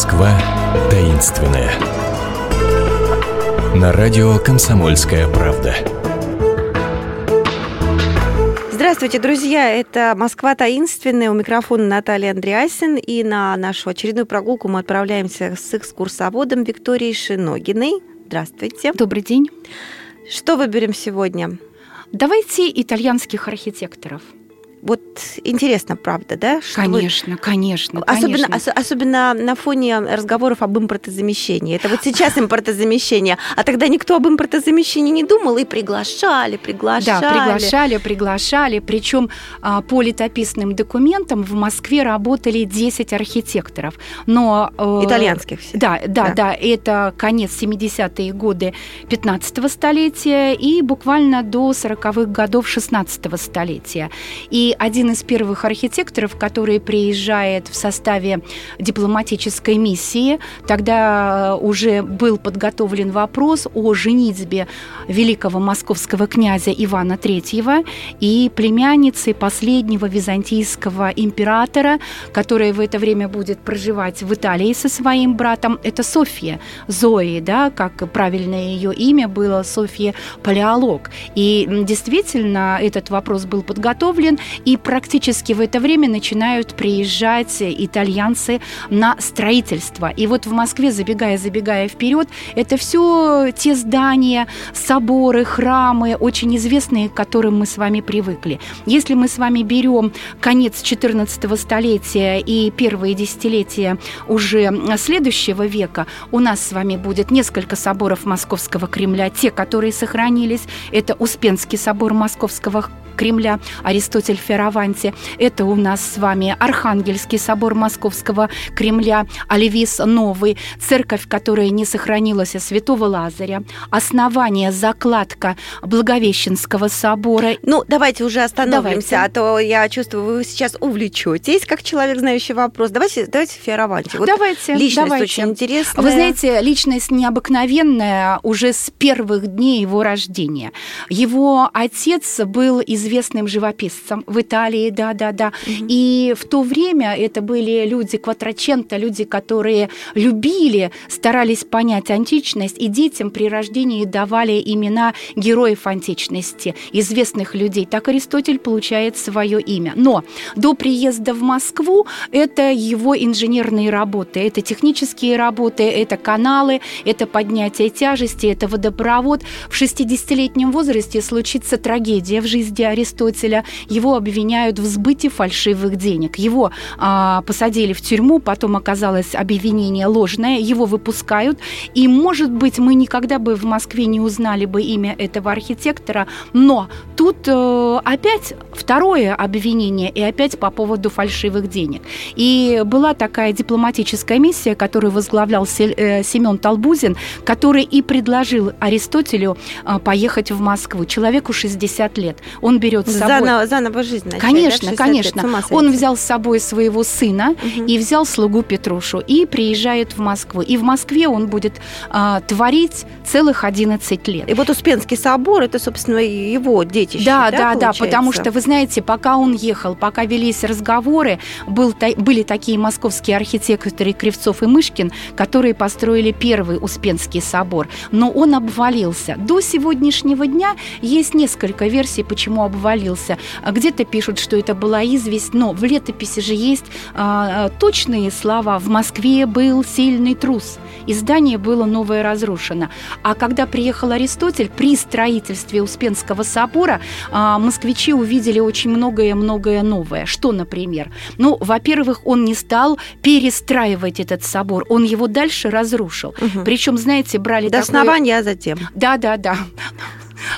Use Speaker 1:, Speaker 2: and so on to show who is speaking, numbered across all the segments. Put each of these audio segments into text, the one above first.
Speaker 1: Москва таинственная. На радио «Комсомольская правда».
Speaker 2: Здравствуйте, друзья! Это «Москва таинственная». У микрофона Наталья Андреасин. И на нашу очередную прогулку мы отправляемся с экскурсоводом Викторией Шиногиной. Здравствуйте.
Speaker 3: Добрый день.
Speaker 2: Что выберем сегодня?
Speaker 3: Давайте итальянских архитекторов –
Speaker 2: вот интересно, правда, да?
Speaker 3: Что конечно, вы... конечно,
Speaker 2: особенно,
Speaker 3: конечно.
Speaker 2: Ос- особенно на фоне разговоров об импортозамещении. Это вот сейчас импортозамещение, а тогда никто об импортозамещении не думал и приглашали, приглашали.
Speaker 3: Да, приглашали, приглашали. Причем а, по летописным документам в Москве работали 10 архитекторов. Но,
Speaker 2: э, Итальянских все.
Speaker 3: Да, да, да, да. Это конец 70-е годы 15-го столетия и буквально до 40-х годов 16-го столетия. И один из первых архитекторов, который приезжает в составе дипломатической миссии. Тогда уже был подготовлен вопрос о женитьбе великого московского князя Ивана III и племянницы последнего византийского императора, которая в это время будет проживать в Италии со своим братом. Это Софья Зои, да, как правильное ее имя было, Софья Палеолог. И действительно этот вопрос был подготовлен, и практически в это время начинают приезжать итальянцы на строительство. И вот в Москве, забегая, забегая вперед, это все те здания, соборы, храмы, очень известные, к которым мы с вами привыкли. Если мы с вами берем конец 14 столетия и первые десятилетия уже следующего века, у нас с вами будет несколько соборов Московского Кремля, те, которые сохранились. Это Успенский собор Московского Кремля, Аристотель Фераванти. Это у нас с вами Архангельский собор Московского Кремля, Оливис Новый, церковь, которая не сохранилась, а Святого Лазаря, основание, закладка Благовещенского собора.
Speaker 2: Ну, давайте уже остановимся, давайте. а то я чувствую, вы сейчас увлечетесь, как человек, знающий вопрос. Давайте, давайте Фераванти.
Speaker 3: Вот давайте.
Speaker 2: Личность
Speaker 3: давайте.
Speaker 2: очень интересная.
Speaker 3: Вы знаете, личность необыкновенная уже с первых дней его рождения. Его отец был известный известным живописцем в Италии, да-да-да. Угу. И в то время это были люди кватрачента, люди, которые любили, старались понять античность, и детям при рождении давали имена героев античности, известных людей. Так Аристотель получает свое имя. Но до приезда в Москву это его инженерные работы, это технические работы, это каналы, это поднятие тяжести, это водопровод. В 60-летнем возрасте случится трагедия в жизни Аристотеля, его обвиняют в сбыте фальшивых денег. Его а, посадили в тюрьму, потом оказалось обвинение ложное, его выпускают, и, может быть, мы никогда бы в Москве не узнали бы имя этого архитектора, но тут э, опять второе обвинение, и опять по поводу фальшивых денег. И была такая дипломатическая миссия, которую возглавлял э, Семен Толбузин, который и предложил Аристотелю э, поехать в Москву. Человеку 60 лет. Он берет с собой...
Speaker 2: Заново, заново жизнь начать,
Speaker 3: Конечно,
Speaker 2: да,
Speaker 3: конечно. Он взял с собой своего сына угу. и взял слугу Петрушу и приезжает в Москву. И в Москве он будет а, творить целых 11 лет.
Speaker 2: И вот Успенский собор, это, собственно, его детище,
Speaker 3: да?
Speaker 2: Да,
Speaker 3: да, да, потому что, вы знаете, пока он ехал, пока велись разговоры, был, были такие московские архитекторы Кривцов и Мышкин, которые построили первый Успенский собор, но он обвалился. До сегодняшнего дня есть несколько версий, почему обвалился. Где-то пишут, что это была известь, но в летописи же есть а, а, точные слова. В Москве был сильный трус, и здание было новое разрушено. А когда приехал Аристотель, при строительстве Успенского собора а, москвичи увидели очень многое-многое новое. Что, например? Ну, во-первых, он не стал перестраивать этот собор, он его дальше разрушил. Угу. Причем, знаете, брали
Speaker 2: до
Speaker 3: такое...
Speaker 2: основания, а затем.
Speaker 3: Да, да, да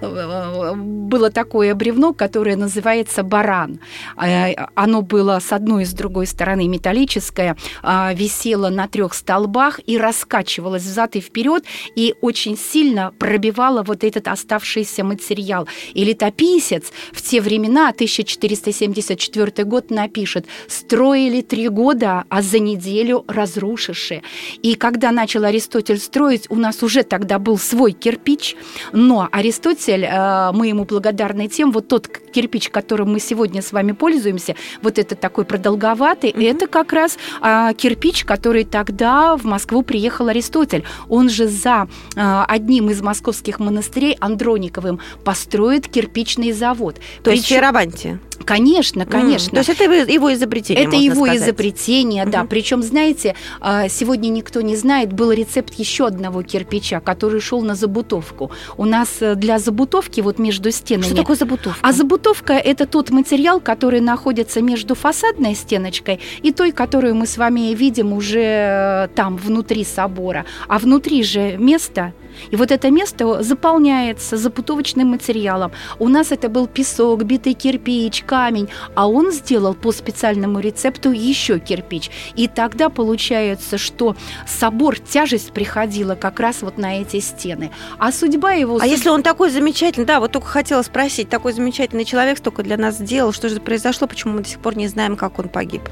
Speaker 3: было такое бревно, которое называется баран. Э, оно было с одной и с другой стороны металлическое, а, висело на трех столбах и раскачивалось взад и вперед, и очень сильно пробивало вот этот оставшийся материал. И летописец в те времена, 1474 год, напишет, строили три года, а за неделю разрушиши. И когда начал Аристотель строить, у нас уже тогда был свой кирпич, но Аристотель Аристотель, э, мы ему благодарны тем, вот тот кирпич, которым мы сегодня с вами пользуемся, вот это такой продолговатый, mm-hmm. это как раз а, кирпич, который тогда в Москву приехал Аристотель. Он же за а, одним из московских монастырей Андрониковым построит кирпичный завод.
Speaker 2: То Причем... есть Ферабанти?
Speaker 3: Конечно, конечно. Mm,
Speaker 2: то есть это его изобретение.
Speaker 3: Это его
Speaker 2: сказать.
Speaker 3: изобретение, mm-hmm. да. Причем, знаете, а, сегодня никто не знает, был рецепт еще одного кирпича, который шел на забутовку. У нас э, для забутовки вот между стенами.
Speaker 2: Что такое забутовка?
Speaker 3: А забутовка это тот материал, который находится между фасадной стеночкой и той, которую мы с вами видим уже э, там внутри собора. А внутри же место и вот это место заполняется запутовочным материалом. У нас это был песок, битый кирпич, камень, а он сделал по специальному рецепту еще кирпич. И тогда получается, что собор, тяжесть приходила как раз вот на эти стены. А судьба его...
Speaker 2: А если он такой замечательный, да, вот только хотела спросить, такой замечательный человек столько для нас сделал, что же произошло, почему мы до сих пор не знаем, как он погиб?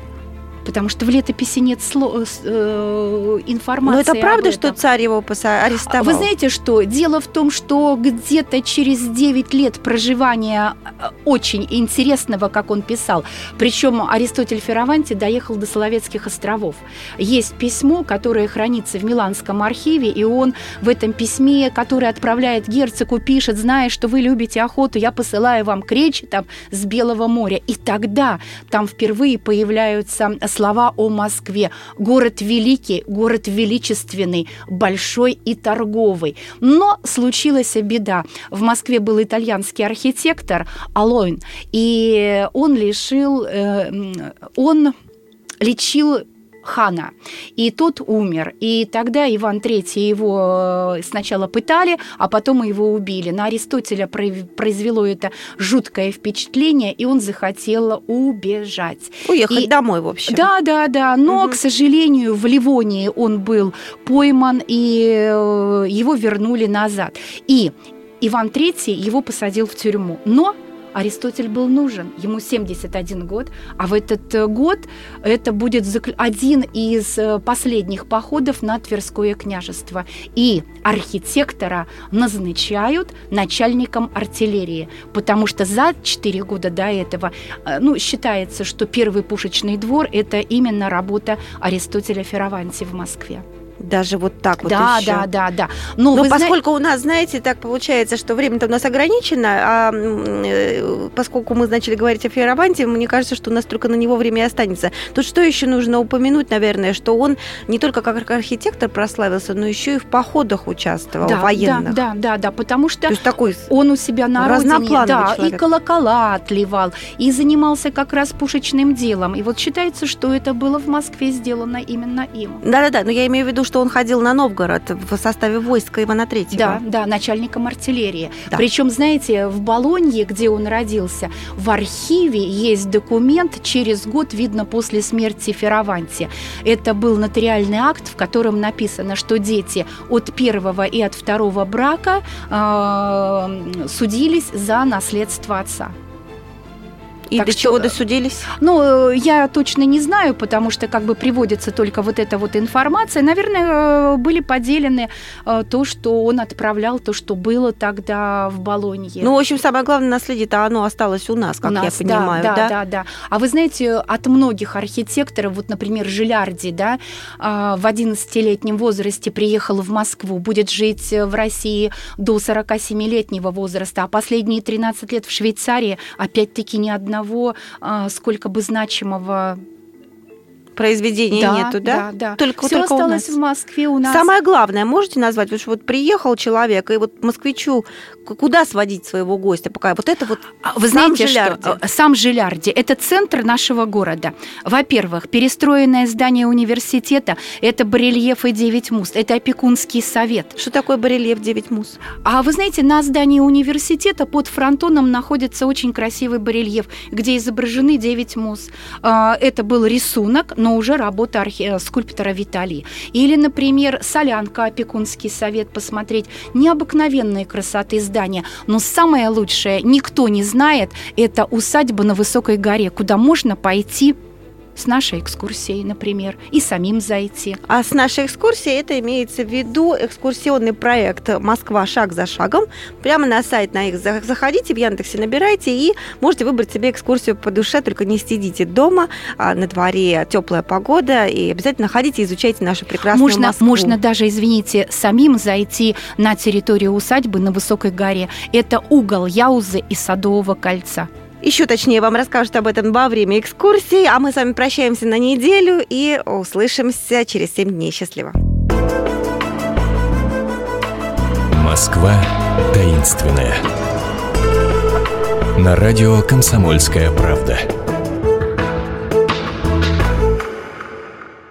Speaker 3: Потому что в летописи нет сло- э, информации.
Speaker 2: Но это правда, что царь его арестовал?
Speaker 3: Вы знаете, что дело в том, что где-то через 9 лет проживания э, очень интересного, как он писал, причем Аристотель Ферраванти доехал до Соловецких островов. Есть письмо, которое хранится в Миланском архиве, и он в этом письме, которое отправляет герцогу, пишет, зная, что вы любите охоту, я посылаю вам кречи там с Белого моря. И тогда там впервые появляются слова о Москве. Город великий, город величественный, большой и торговый. Но случилась беда. В Москве был итальянский архитектор Алойн, и он лишил, э, он лечил хана. И тот умер. И тогда Иван III его э, сначала пытали, а потом его убили. На Аристотеля произвело это жуткое впечатление, и он захотел убежать.
Speaker 2: Уехать и... домой, в общем.
Speaker 3: Да, да, да. Но, угу. к сожалению, в Ливонии он был пойман, и э, его вернули назад. И Иван III его посадил в тюрьму. Но Аристотель был нужен. Ему 71 год, а в этот э, год это будет один из э, последних походов на Тверское княжество. И архитектора назначают начальником артиллерии, потому что за 4 года до этого э, ну, считается, что первый пушечный двор – это именно работа Аристотеля Ферраванти в Москве.
Speaker 2: Даже вот так вот
Speaker 3: да,
Speaker 2: еще.
Speaker 3: Да, да, да.
Speaker 2: Но, Но поскольку зна... у нас, знаете, так получается, что время-то у нас ограничено, а э, поскольку мы начали говорить о Фейерабанте, мне кажется, что у нас только на него время и останется. Тут что еще нужно упомянуть, наверное, что он не только как архитектор прославился, но еще и в походах участвовал,
Speaker 3: да,
Speaker 2: военных.
Speaker 3: Да, да, да, да, потому что
Speaker 2: То есть такой
Speaker 3: он у себя на родине да, человек. и колокола отливал, и занимался как раз пушечным делом. И вот считается, что это было в Москве сделано именно им.
Speaker 2: Да-да-да, но я имею в виду, что он ходил на Новгород в составе войска Ивана Третьего.
Speaker 3: Да, да, начальником артиллерии. Да. Причем, знаете, в Болонье, где он родился, в архиве есть документ, через год, видно, после смерти Фераванти. Это был нотариальный акт, в котором написано, что дети от первого и от второго брака э, судились за наследство отца.
Speaker 2: И так до что, чего досудились?
Speaker 3: Ну, э, я точно не знаю, потому что как бы приводится только вот эта вот информация. Наверное, э, были поделены э, то, что он отправлял, то, что было тогда в Болонье.
Speaker 2: Ну, в общем, самое главное наследие-то оно осталось у нас, как у нас, я понимаю,
Speaker 3: да,
Speaker 2: да?
Speaker 3: Да, да, А вы знаете, от многих архитекторов, вот, например, Жилярди, да, в 11-летнем возрасте приехал в Москву, будет жить в России до 47-летнего возраста, а последние 13 лет в Швейцарии, опять-таки, ни одного а, сколько бы значимого
Speaker 2: произведения да, нету, да?
Speaker 3: Да, да.
Speaker 2: Только,
Speaker 3: Все
Speaker 2: только
Speaker 3: осталось в Москве у нас.
Speaker 2: Самое главное, можете назвать, потому что вот приехал человек, и вот москвичу куда сводить своего гостя? Пока вот это вот
Speaker 3: а Вы сам знаете, Жилярди. что э, сам Жилярди – это центр нашего города. Во-первых, перестроенное здание университета – это барельефы «Девять мус», это опекунский совет.
Speaker 2: Что такое барельеф «Девять мус»?
Speaker 3: А вы знаете, на здании университета под фронтоном находится очень красивый барельеф, где изображены девять мус. А, это был рисунок, но уже работа архи... Э, скульптора Виталий. Или, например, солянка, опекунский совет посмотреть. Необыкновенной красоты здания. Но самое лучшее, никто не знает, это усадьба на высокой горе, куда можно пойти с нашей экскурсией, например, и самим зайти.
Speaker 2: А с нашей экскурсией это имеется в виду экскурсионный проект «Москва шаг за шагом». Прямо на сайт на их заходите, в Яндексе набирайте и можете выбрать себе экскурсию по душе, только не сидите дома, а на дворе теплая погода, и обязательно ходите изучайте нашу прекрасную
Speaker 3: можно,
Speaker 2: Москву.
Speaker 3: Можно даже, извините, самим зайти на территорию усадьбы на Высокой горе. Это угол Яузы и Садового кольца.
Speaker 2: Еще точнее вам расскажут об этом во время экскурсии, а мы с вами прощаемся на неделю и услышимся через 7 дней. Счастливо.
Speaker 1: Москва таинственная. На радио «Комсомольская правда».